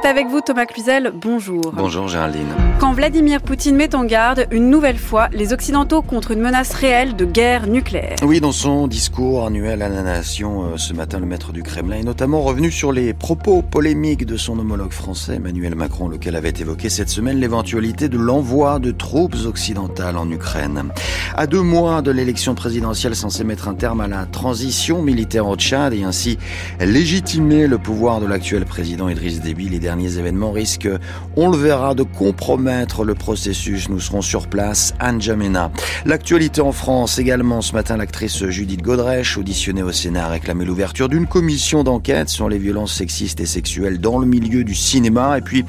c'est avec vous Thomas Cluzel. Bonjour. Bonjour Géraldine. Quand Vladimir Poutine met en garde une nouvelle fois les Occidentaux contre une menace réelle de guerre nucléaire. Oui, dans son discours annuel à la nation euh, ce matin, le maître du Kremlin est notamment revenu sur les propos polémiques de son homologue français Emmanuel Macron, lequel avait évoqué cette semaine l'éventualité de l'envoi de troupes occidentales en Ukraine. À deux mois de l'élection présidentielle censée mettre un terme à la transition militaire au Tchad et ainsi légitimer le pouvoir de l'actuel président Idriss Déby, derniers événements risquent, on le verra, de compromettre le processus. Nous serons sur place, Anne Jamena. L'actualité en France également. Ce matin, l'actrice Judith Godrèche, auditionnée au Sénat, a réclamé l'ouverture d'une commission d'enquête sur les violences sexistes et sexuelles dans le milieu du cinéma. Et puis,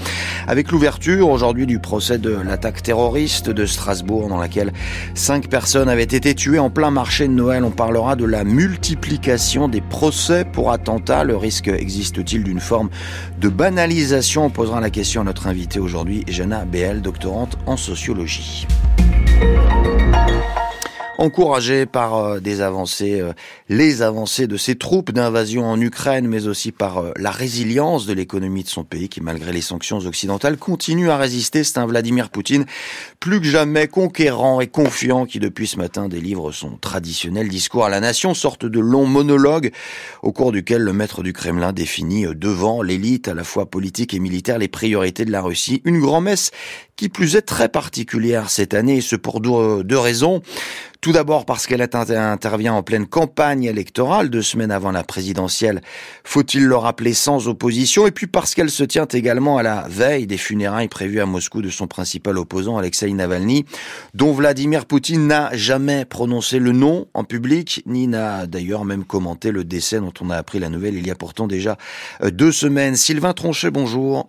avec l'ouverture aujourd'hui du procès de l'attaque terroriste de Strasbourg, dans laquelle cinq personnes avaient été tuées en plein marché de Noël, on parlera de la multiplication des procès pour attentats. Le risque existe-t-il d'une forme de banalisation On posera la question à notre invité aujourd'hui, Jana BL, doctorante en sociologie encouragé par euh, des avancées, euh, les avancées de ses troupes d'invasion en Ukraine, mais aussi par euh, la résilience de l'économie de son pays qui, malgré les sanctions occidentales, continue à résister. C'est un Vladimir Poutine plus que jamais conquérant et confiant qui, depuis ce matin, délivre son traditionnel discours à la nation, sorte de long monologue au cours duquel le maître du Kremlin définit devant l'élite à la fois politique et militaire les priorités de la Russie. Une grand-messe qui plus est très particulière cette année, et ce pour deux raisons. Tout d'abord parce qu'elle intervient en pleine campagne électorale, deux semaines avant la présidentielle, faut-il le rappeler sans opposition, et puis parce qu'elle se tient également à la veille des funérailles prévues à Moscou de son principal opposant, Alexei Navalny, dont Vladimir Poutine n'a jamais prononcé le nom en public, ni n'a d'ailleurs même commenté le décès dont on a appris la nouvelle il y a pourtant déjà euh, deux semaines. Sylvain Tronchet, bonjour.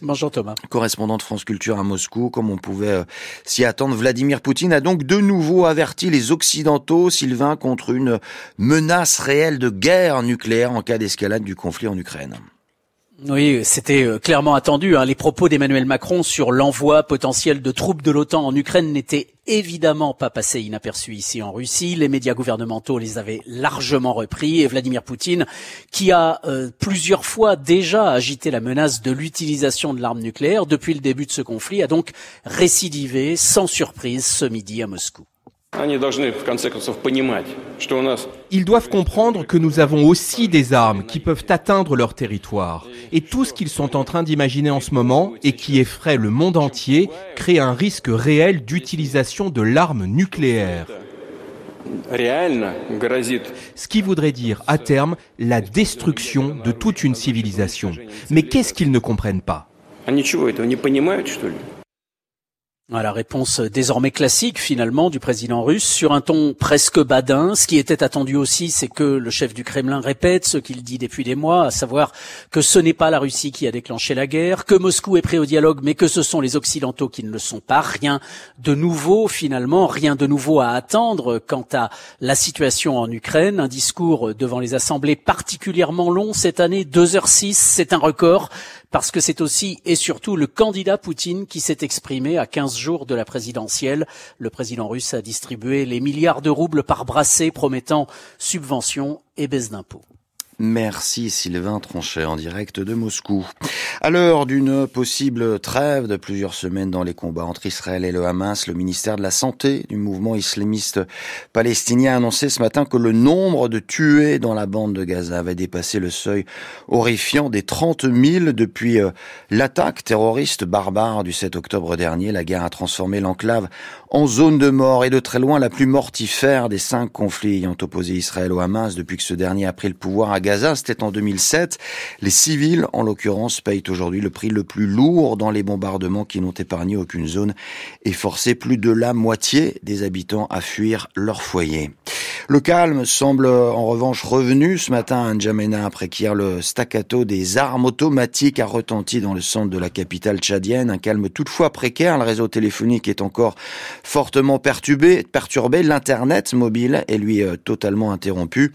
Bonjour Thomas. Correspondant de France Culture à Moscou, comme on pouvait euh, s'y attendre, Vladimir Poutine a donc de nouveau averti les Occidentaux, Sylvain, contre une menace réelle de guerre nucléaire en cas d'escalade du conflit en Ukraine. Oui, c'était euh, clairement attendu. Hein. Les propos d'Emmanuel Macron sur l'envoi potentiel de troupes de l'OTAN en Ukraine n'étaient évidemment pas passés inaperçus ici en Russie. Les médias gouvernementaux les avaient largement repris et Vladimir Poutine, qui a euh, plusieurs fois déjà agité la menace de l'utilisation de l'arme nucléaire depuis le début de ce conflit, a donc récidivé sans surprise ce midi à Moscou. Ils doivent comprendre que nous avons aussi des armes qui peuvent atteindre leur territoire. Et tout ce qu'ils sont en train d'imaginer en ce moment et qui effraie le monde entier crée un risque réel d'utilisation de l'arme nucléaire. Ce qui voudrait dire à terme la destruction de toute une civilisation. Mais qu'est-ce qu'ils ne comprennent pas? La réponse désormais classique finalement du président russe sur un ton presque badin. Ce qui était attendu aussi, c'est que le chef du Kremlin répète ce qu'il dit depuis des mois, à savoir que ce n'est pas la Russie qui a déclenché la guerre, que Moscou est prêt au dialogue, mais que ce sont les Occidentaux qui ne le sont pas. Rien de nouveau finalement, rien de nouveau à attendre quant à la situation en Ukraine. Un discours devant les assemblées particulièrement long cette année, 2h06, c'est un record parce que c'est aussi et surtout le candidat Poutine qui s'est exprimé à 15 jours de la présidentielle. Le président russe a distribué les milliards de roubles par brassée promettant subventions et baisse d'impôts. Merci Sylvain Tronchet en direct de Moscou. À l'heure d'une possible trêve de plusieurs semaines dans les combats entre Israël et le Hamas, le ministère de la Santé du mouvement islamiste palestinien a annoncé ce matin que le nombre de tués dans la bande de Gaza avait dépassé le seuil horrifiant des 30 000 depuis euh, l'attaque terroriste barbare du 7 octobre dernier. La guerre a transformé l'enclave en zone de mort et de très loin la plus mortifère des cinq conflits ayant opposé Israël au Hamas depuis que ce dernier a pris le pouvoir à Gaza, c'était en 2007. Les civils, en l'occurrence, payent aujourd'hui le prix le plus lourd dans les bombardements qui n'ont épargné aucune zone et forcé plus de la moitié des habitants à fuir leur foyer. Le calme semble en revanche revenu ce matin à N'Djamena après qu'hier le staccato des armes automatiques a retenti dans le centre de la capitale tchadienne. Un calme toutefois précaire. Le réseau téléphonique est encore fortement perturbé. perturbé. L'internet mobile est lui euh, totalement interrompu.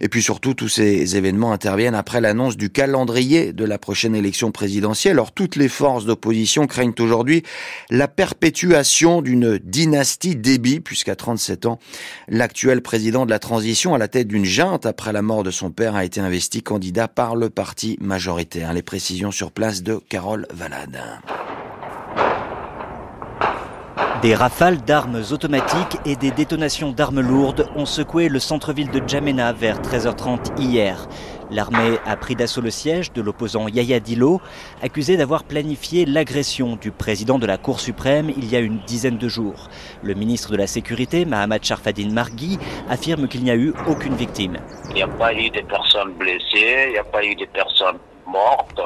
Et puis surtout, tous ces événements interviennent après l'annonce du calendrier de la prochaine élection présidentielle. Alors toutes les forces d'opposition craignent aujourd'hui la perpétuation d'une dynastie débit, puisqu'à 37 ans, l'actuel président de la transition à la tête d'une junte après la mort de son père a été investi candidat par le parti majoritaire. Les précisions sur place de Carole Valade. Des rafales d'armes automatiques et des détonations d'armes lourdes ont secoué le centre-ville de Djamena vers 13h30 hier. L'armée a pris d'assaut le siège de l'opposant Yaya Dilo, accusé d'avoir planifié l'agression du président de la Cour suprême il y a une dizaine de jours. Le ministre de la Sécurité, Mahamad Sharfadine Margui, affirme qu'il n'y a eu aucune victime. Il n'y a pas eu de personnes blessées, il n'y a pas eu de personnes mortes.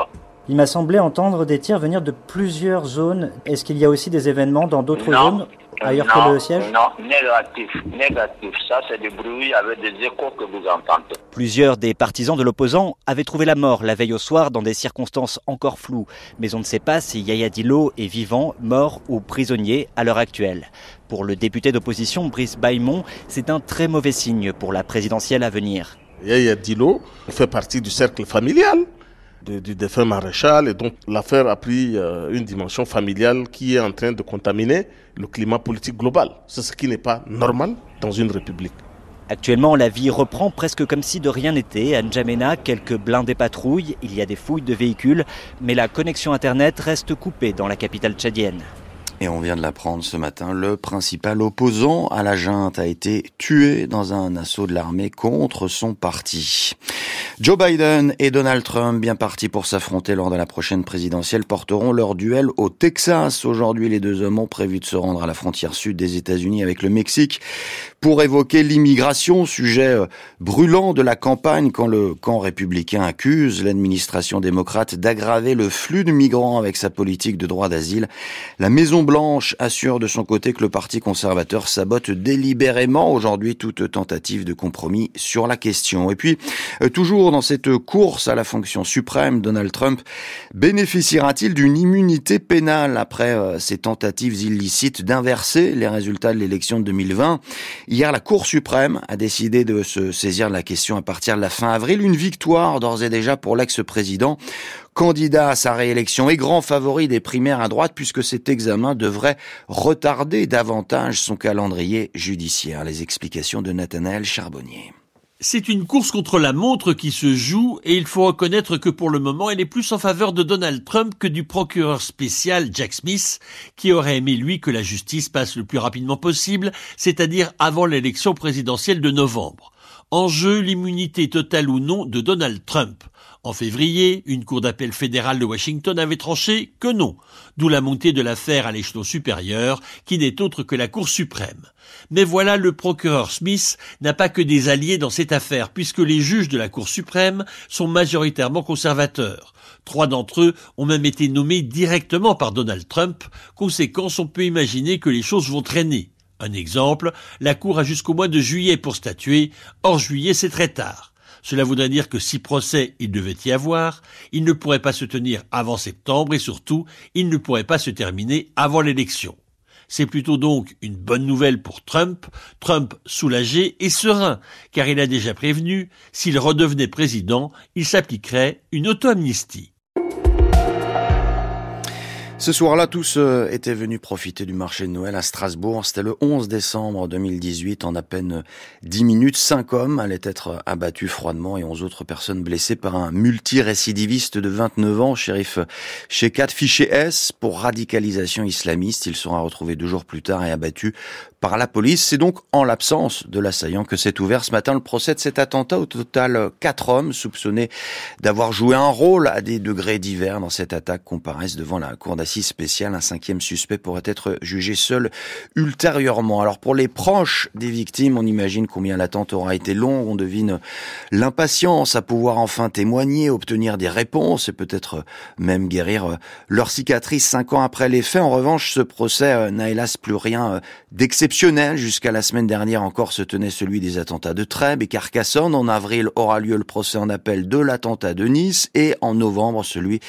Il m'a semblé entendre des tirs venir de plusieurs zones. Est-ce qu'il y a aussi des événements dans d'autres zones? Ailleurs que le siège? Non, négatif, négatif. Ça, c'est du bruit avec des échos que vous entendez. Plusieurs des partisans de l'opposant avaient trouvé la mort la veille au soir dans des circonstances encore floues. Mais on ne sait pas si Yaya Dilo est vivant, mort ou prisonnier à l'heure actuelle. Pour le député d'opposition Brice Baymont, c'est un très mauvais signe pour la présidentielle à venir. Yaya Dilo fait partie du cercle familial du défunt maréchal. Et donc l'affaire a pris euh, une dimension familiale qui est en train de contaminer le climat politique global. C'est ce qui n'est pas normal dans une république. Actuellement, la vie reprend presque comme si de rien n'était. À N'Djamena, quelques blindés patrouilles, il y a des fouilles de véhicules, mais la connexion Internet reste coupée dans la capitale tchadienne. Et on vient de l'apprendre ce matin, le principal opposant à la junte a été tué dans un assaut de l'armée contre son parti. Joe Biden et Donald Trump, bien partis pour s'affronter lors de la prochaine présidentielle, porteront leur duel au Texas. Aujourd'hui, les deux hommes ont prévu de se rendre à la frontière sud des États-Unis avec le Mexique pour évoquer l'immigration, sujet euh, brûlant de la campagne quand le camp républicain accuse l'administration démocrate d'aggraver le flux de migrants avec sa politique de droit d'asile. La Maison Blanche assure de son côté que le Parti conservateur sabote délibérément aujourd'hui toute tentative de compromis sur la question. Et puis, euh, toujours dans cette course à la fonction suprême, Donald Trump bénéficiera-t-il d'une immunité pénale après euh, ses tentatives illicites d'inverser les résultats de l'élection de 2020 Hier, la Cour suprême a décidé de se saisir de la question à partir de la fin avril. Une victoire d'ores et déjà pour l'ex-président candidat à sa réélection et grand favori des primaires à droite puisque cet examen devrait retarder davantage son calendrier judiciaire. Les explications de Nathanaël Charbonnier. C'est une course contre la montre qui se joue et il faut reconnaître que pour le moment elle est plus en faveur de Donald Trump que du procureur spécial Jack Smith qui aurait aimé lui que la justice passe le plus rapidement possible, c'est-à-dire avant l'élection présidentielle de novembre. En jeu l'immunité totale ou non de Donald Trump. En février, une cour d'appel fédérale de Washington avait tranché que non, d'où la montée de l'affaire à l'échelon supérieur, qui n'est autre que la Cour suprême. Mais voilà, le procureur Smith n'a pas que des alliés dans cette affaire, puisque les juges de la Cour suprême sont majoritairement conservateurs. Trois d'entre eux ont même été nommés directement par Donald Trump, conséquence on peut imaginer que les choses vont traîner. Un exemple, la Cour a jusqu'au mois de juillet pour statuer, hors juillet c'est très tard. Cela voudrait dire que si procès il devait y avoir, il ne pourrait pas se tenir avant septembre et surtout, il ne pourrait pas se terminer avant l'élection. C'est plutôt donc une bonne nouvelle pour Trump, Trump soulagé et serein, car il a déjà prévenu, s'il redevenait président, il s'appliquerait une auto-amnistie. Ce soir-là, tous euh, étaient venus profiter du marché de Noël à Strasbourg. C'était le 11 décembre 2018. En à peine 10 minutes, cinq hommes allaient être abattus froidement et 11 autres personnes blessées par un multirécidiviste de 29 ans, shérif Shekat, fiché S pour radicalisation islamiste. Il sera retrouvé deux jours plus tard et abattu par la police. C'est donc en l'absence de l'assaillant que s'est ouvert ce matin le procès de cet attentat. Au total, quatre hommes soupçonnés d'avoir joué un rôle à des degrés divers dans cette attaque comparaissent devant la cour d'assises spécial. Un cinquième suspect pourrait être jugé seul ultérieurement. Alors pour les proches des victimes, on imagine combien l'attente aura été longue. On devine l'impatience à pouvoir enfin témoigner, obtenir des réponses et peut-être même guérir leur cicatrice cinq ans après les faits. En revanche, ce procès euh, n'a hélas plus rien euh, d'exceptionnel. Jusqu'à la semaine dernière encore se tenait celui des attentats de Trèbes et Carcassonne. En avril aura lieu le procès en appel de l'attentat de Nice et en novembre celui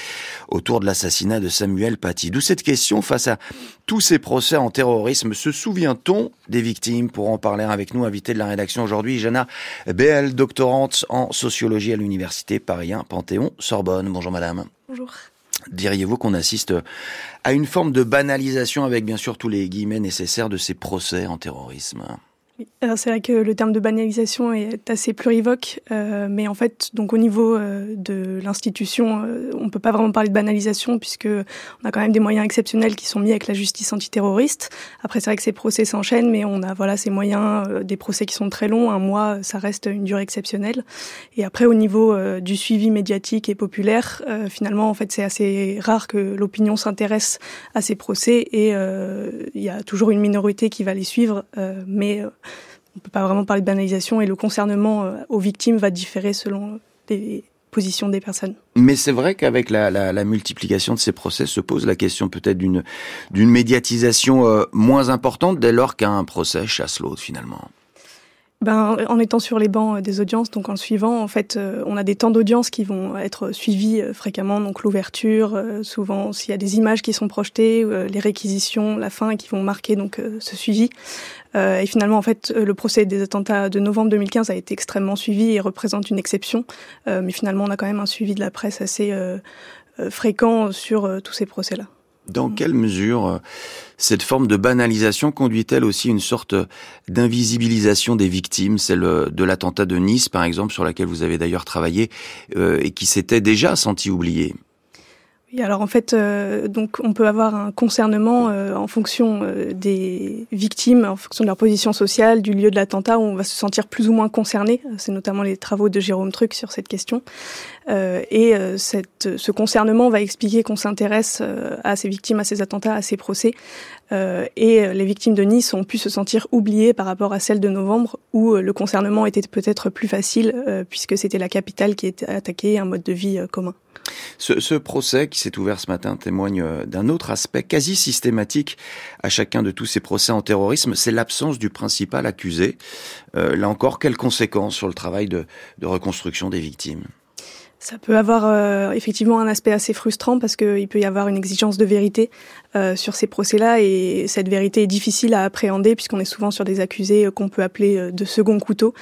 autour de l'assassinat de Samuel D'où cette question face à tous ces procès en terrorisme. Se souvient-on des victimes? Pour en parler avec nous, invité de la rédaction aujourd'hui, Jana BL, doctorante en sociologie à l'université Paris 1 Panthéon-Sorbonne. Bonjour madame. Bonjour. Diriez-vous qu'on assiste à une forme de banalisation avec bien sûr tous les guillemets nécessaires de ces procès en terrorisme? C'est vrai que le terme de banalisation est assez plurivoque, euh, mais en fait, donc au niveau euh, de l'institution, euh, on peut pas vraiment parler de banalisation puisque on a quand même des moyens exceptionnels qui sont mis avec la justice antiterroriste. Après, c'est vrai que ces procès s'enchaînent, mais on a voilà ces moyens, euh, des procès qui sont très longs, un mois, ça reste une durée exceptionnelle. Et après, au niveau euh, du suivi médiatique et populaire, finalement, en fait, c'est assez rare que l'opinion s'intéresse à ces procès et il y a toujours une minorité qui va les suivre, mais on ne peut pas vraiment parler de banalisation et le concernement euh, aux victimes va différer selon les positions des personnes. Mais c'est vrai qu'avec la, multiplication de ces procès se pose la question peut-être d'une d'une médiatisation euh, moins importante dès lors qu'un procès chasse l'autre finalement ben, en étant sur les bancs euh, des audiences, donc en suivant, en fait, euh, on a des temps d'audience qui vont être suivis euh, fréquemment, donc l'ouverture, souvent s'il y a des images qui sont projetées, les réquisitions, la fin, qui vont marquer donc ce suivi. et finalement, en fait, le procès des attentats de novembre 2015 a été extrêmement suivi et représente une exception. mais finalement, on a quand même un suivi de la presse assez fréquent sur tous ces procès-là. Dans quelle mesure euh, cette forme de banalisation conduit-elle aussi une sorte d'invisibilisation des victimes, celle euh, de l'attentat de Nice par exemple, sur laquelle vous avez d'ailleurs travaillé euh, et qui s'était déjà senti oubliée? Alors en fait, euh, donc on peut avoir un concernement euh, en fonction euh, des victimes, en fonction de leur position sociale, du lieu de l'attentat, où on va se sentir plus ou moins concerné. C'est notamment les travaux de Jérôme Truc sur cette question. et ce concernement va expliquer qu'on s'intéresse à ces victimes, à ces attentats, à ces procès. et les victimes de Nice ont pu se sentir oubliées par rapport à celles de novembre, où le concernement était peut-être plus facile, puisque c'était la capitale qui était attaquée, un mode de vie commun. Ce, procès qui s'est ouvert ce matin témoigne euh, d'un autre aspect quasi systématique à chacun de tous ces procès en terrorisme, c'est l'absence du principal accusé. Euh, là encore, quelles conséquences sur le travail de reconstruction des victimes? Ça peut avoir euh, effectivement un aspect assez frustrant parce qu'il peut y avoir une exigence de vérité euh, sur ces procès-là et cette vérité est difficile à appréhender puisqu'on est souvent sur des accusés euh, qu'on peut appeler euh, de second couteau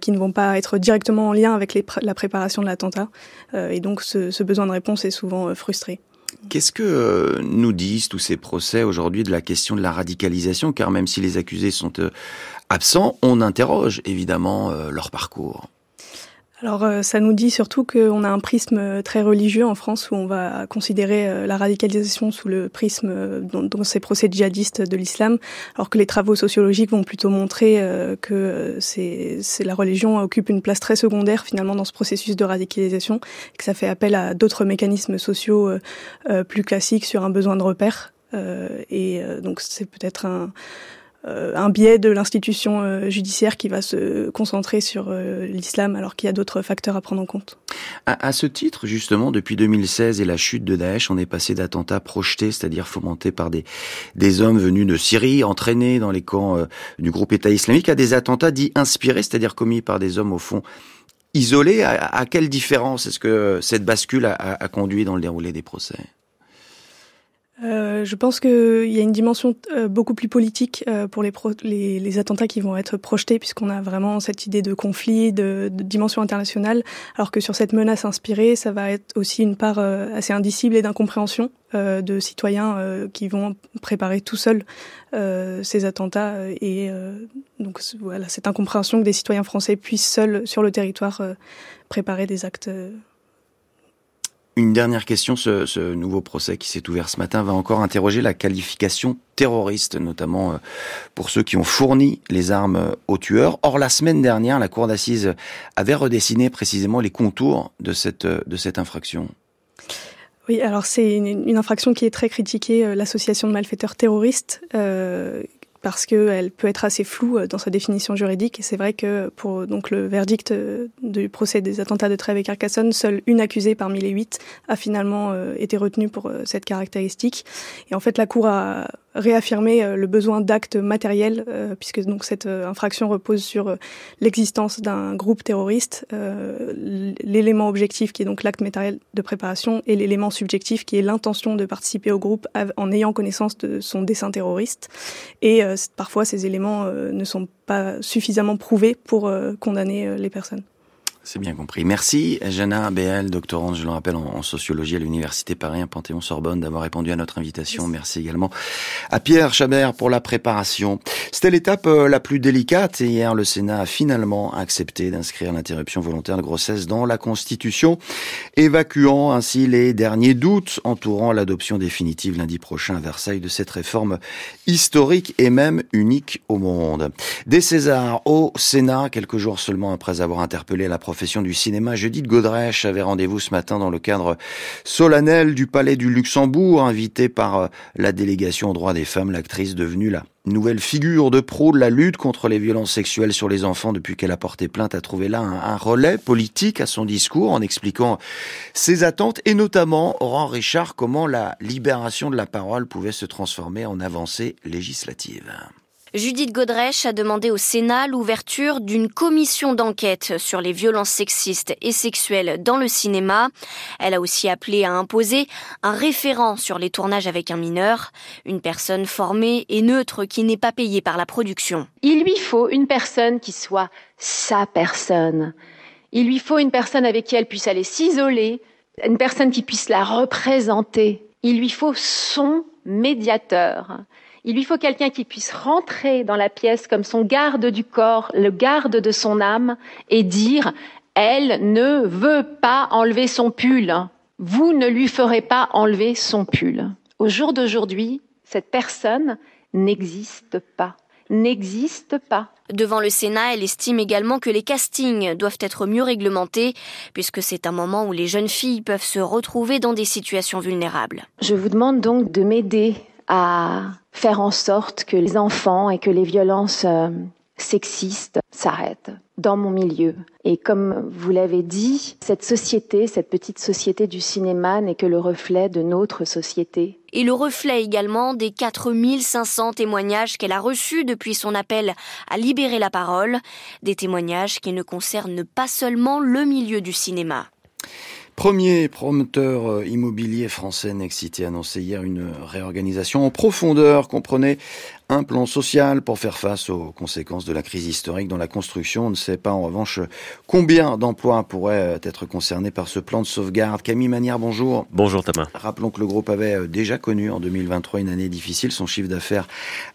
qui ne vont pas être directement en lien avec la préparation de l'attentat et donc ce, ce, besoin de réponse est souvent frustré. Qu'est-ce que nous disent tous ces procès aujourd'hui de la question de la radicalisation? Car même si les accusés sont absents, on interroge évidemment leur parcours. Alors euh, ça nous dit surtout qu'on a un prisme euh, très religieux en France où on va considérer euh, la radicalisation sous le prisme dans, ces procès djihadistes de l'islam, alors que les travaux sociologiques vont plutôt montrer que c'est la religion occupe une place très secondaire finalement dans ce processus de radicalisation, que ça fait appel à d'autres mécanismes sociaux plus classiques sur un besoin de repère. et donc c'est peut-être un euh, un biais de l'institution euh, judiciaire qui va se concentrer sur euh, l'islam alors qu'il y a d'autres facteurs à prendre en compte. À, ce titre, justement, depuis 2016 et la chute de Daesh, on est passé d'attentats projetés, c'est-à-dire fomentés par des, des hommes venus de Syrie, entraînés dans les camps du groupe État islamique, à des attentats dits inspirés, c'est-à-dire commis par des hommes au fond isolés. À, quelle différence est-ce que cette bascule a, a conduit dans le déroulé des procès? Euh, je pense qu'il y a une dimension euh, beaucoup plus politique euh, pour les, les, les, attentats qui vont être projetés, puisqu'on a vraiment cette idée de conflit, de, de, dimension internationale, alors que sur cette menace inspirée, ça va être aussi une part assez indicible et d'incompréhension de citoyens qui vont préparer tout seuls ces attentats. Et donc voilà, cette incompréhension que des citoyens français puissent seuls sur le territoire préparer des actes une dernière question, ce, nouveau procès qui s'est ouvert ce matin va encore interroger la qualification terroriste, notamment euh, pour ceux qui ont fourni les armes aux tueurs. Or, la semaine dernière, la Cour d'assises avait redessiné précisément les contours de cette, de cette infraction. Oui, alors c'est une, infraction qui est très critiquée, euh, l'association de malfaiteurs terroristes, euh, parce qu'elle peut être assez floue euh, dans sa définition juridique. Et c'est vrai que pour donc le verdict euh, du procès des attentats de Trèves et Carcassonne, seule une accusée parmi les huit a finalement euh, été retenue pour cette caractéristique. Et en fait, la Cour a réaffirmer euh, le besoin d'actes matériels, euh, puisque donc cette euh, infraction repose sur l'existence d'un groupe terroriste, l'élément objectif qui est donc l'acte matériel de préparation et l'élément subjectif qui est l'intention de participer au groupe en ayant connaissance de son dessin terroriste. Et parfois ces éléments ne sont pas suffisamment prouvés pour condamner les personnes. C'est bien compris. Merci, Jana BL, doctorante, je le rappelle, en, sociologie à l'Université Paris Panthéon-Sorbonne, d'avoir répondu à notre invitation. Merci. également à Pierre Chabert pour la préparation. C'était l'étape euh, la plus délicate et hier, le Sénat a finalement accepté d'inscrire l'interruption volontaire de grossesse dans la Constitution, évacuant ainsi les derniers doutes entourant l'adoption définitive lundi prochain à Versailles de cette réforme historique et même unique au monde. Des Césars au Sénat, quelques jours seulement après avoir interpellé la profession du cinéma, Judith Godrèche avait rendez-vous ce matin dans le cadre solennel du Palais du Luxembourg, invitée par euh, la délégation aux droits des femmes, l'actrice devenue la nouvelle figure de pro de la lutte contre les violences sexuelles sur les enfants depuis qu'elle a porté plainte a trouvé là un, relais politique à son discours en expliquant ses attentes et notamment, Oran Richard, comment la libération de la parole pouvait se transformer en avancée législative. Judith Godrèche a demandé au Sénat l'ouverture d'une commission d'enquête sur les violences sexistes et sexuelles dans le cinéma. Elle a aussi appelé à imposer un référent sur les tournages avec un mineur, une personne formée et neutre qui n'est pas payée par la production. Il lui faut une personne qui soit sa personne. Il lui faut une personne avec qui elle puisse aller s'isoler, une personne qui puisse la représenter. Il lui faut son médiateur. Il lui faut quelqu'un qui puisse rentrer dans la pièce comme son garde du corps, le garde de son âme, et dire Elle ne veut pas enlever son pull. Vous ne lui ferez pas enlever son pull. Au jour d'aujourd'hui, cette personne n'existe pas n'existe pas. Devant le Sénat, elle estime également que les castings doivent être mieux réglementés, puisque c'est un moment où les jeunes filles peuvent se retrouver dans des situations vulnérables. Je vous demande donc de m'aider à faire en sorte que les enfants et que les violences euh, sexistes s'arrêtent dans mon milieu. Et comme vous l'avez dit, cette société, cette petite société du cinéma n'est que le reflet de notre société. Et le reflet également des 4500 témoignages qu'elle a reçus depuis son appel à libérer la parole, des témoignages qui ne concernent pas seulement le milieu du cinéma. Premier promoteur euh, immobilier français, Nexity, a annoncé hier une réorganisation en profondeur, comprenait un plan social pour faire face aux conséquences de la crise historique dans la construction. On ne sait pas en revanche combien d'emplois pourraient être concernés par ce plan de sauvegarde. Camille Manière, bonjour. Bonjour Thomas. Rappelons que le groupe avait euh, déjà connu en 2023 une année difficile. Son chiffre d'affaires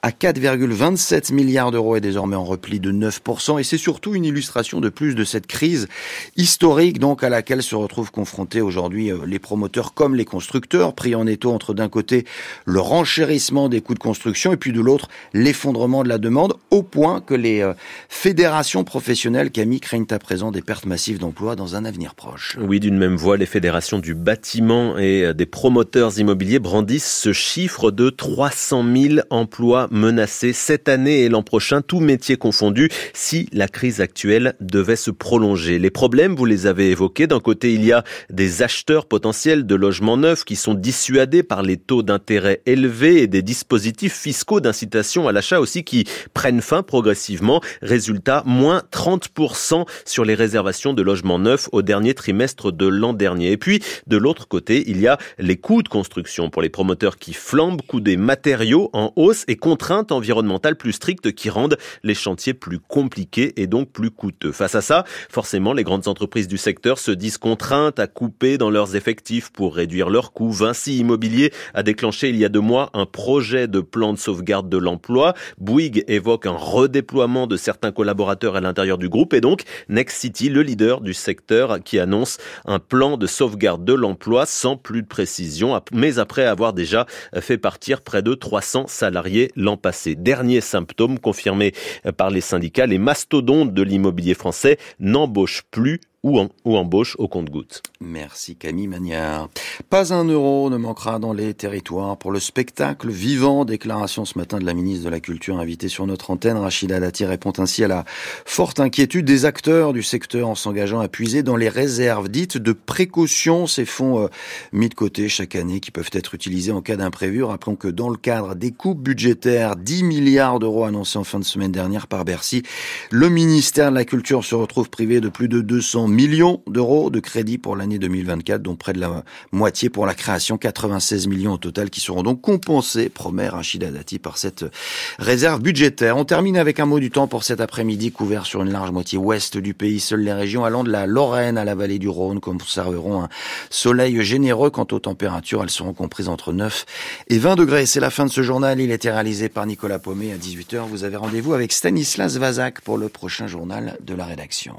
à 4,27 milliards d'euros est désormais en repli de 9%. Et c'est surtout une illustration de plus de cette crise historique donc à laquelle se retrouvent confrontés aujourd'hui euh, les promoteurs comme les constructeurs, pris en étau entre d'un côté le renchérissement des coûts de construction et puis de l'autre l'effondrement de la demande, au point que les euh, fédérations professionnelles, Camille, craignent à présent des pertes massives d'emplois dans un avenir proche. Oui, d'une même voix, les fédérations du bâtiment et euh, des promoteurs immobiliers brandissent ce chiffre de 300 000 emplois menacés cette année et l'an prochain, tout métier confondu, si la crise actuelle devait se prolonger. Les problèmes, vous les avez évoqués. D'un côté, il y a des acheteurs potentiels de logements neufs qui sont dissuadés par les taux d'intérêt élevés et des dispositifs fiscaux d'incitation à l'achat aussi qui prennent fin progressivement. Résultat, moins 30% sur les réservations de logements neufs au dernier trimestre de l'an dernier. Et puis, de l'autre côté, il y a les coûts de construction pour les promoteurs qui flambent, coûts des matériaux en hausse et contraintes environnementales plus strictes qui rendent les chantiers plus compliqués et donc plus coûteux. Face à ça, forcément, les grandes entreprises du secteur se disent contraintes à couper dans leurs effectifs pour réduire leurs coûts. Vinci Immobilier a déclenché il y a deux mois un projet de plan de sauvegarde de l'emploi. Bouygues évoque un redéploiement de certains collaborateurs à l'intérieur du groupe et donc Next City, le leader du secteur, qui annonce un plan de sauvegarde de l'emploi sans plus de précision, mais après avoir déjà fait partir près de 300 salariés l'an passé. Dernier symptôme confirmé par les syndicats, les mastodontes de l'immobilier français n'embauchent plus ou, en, ou embauche au compte-goutte. Merci Camille Magnard. Pas un euro ne manquera dans les territoires pour le spectacle vivant. Déclaration ce matin de la ministre de la Culture invitée sur notre antenne. Rachida Dati répond ainsi à la forte inquiétude des acteurs du secteur en s'engageant à puiser dans les réserves dites de précaution. Ces fonds euh, mis de côté chaque année qui peuvent être utilisés en cas d'imprévu. Rappelons que dans le cadre des coupes budgétaires, 10 milliards d'euros annoncés en fin de semaine dernière par Bercy, le ministère de la Culture se retrouve privé de plus de 200 millions d'euros de crédit pour l'année 2024, dont près de la moitié pour la création, 96 millions au total, qui seront donc compensés, promet Rachida Dati, par cette réserve budgétaire. On termine avec un mot du temps pour cet après-midi, couvert sur une large moitié ouest du pays. Seules les régions allant de la Lorraine à la vallée du Rhône conserveront un soleil généreux. Quant aux températures, elles seront comprises entre 9 et 20 degrés. C'est la fin de ce journal. Il était réalisé par Nicolas Paumet à 18h. Vous avez rendez-vous avec Stanislas Vazak pour le prochain journal de la rédaction.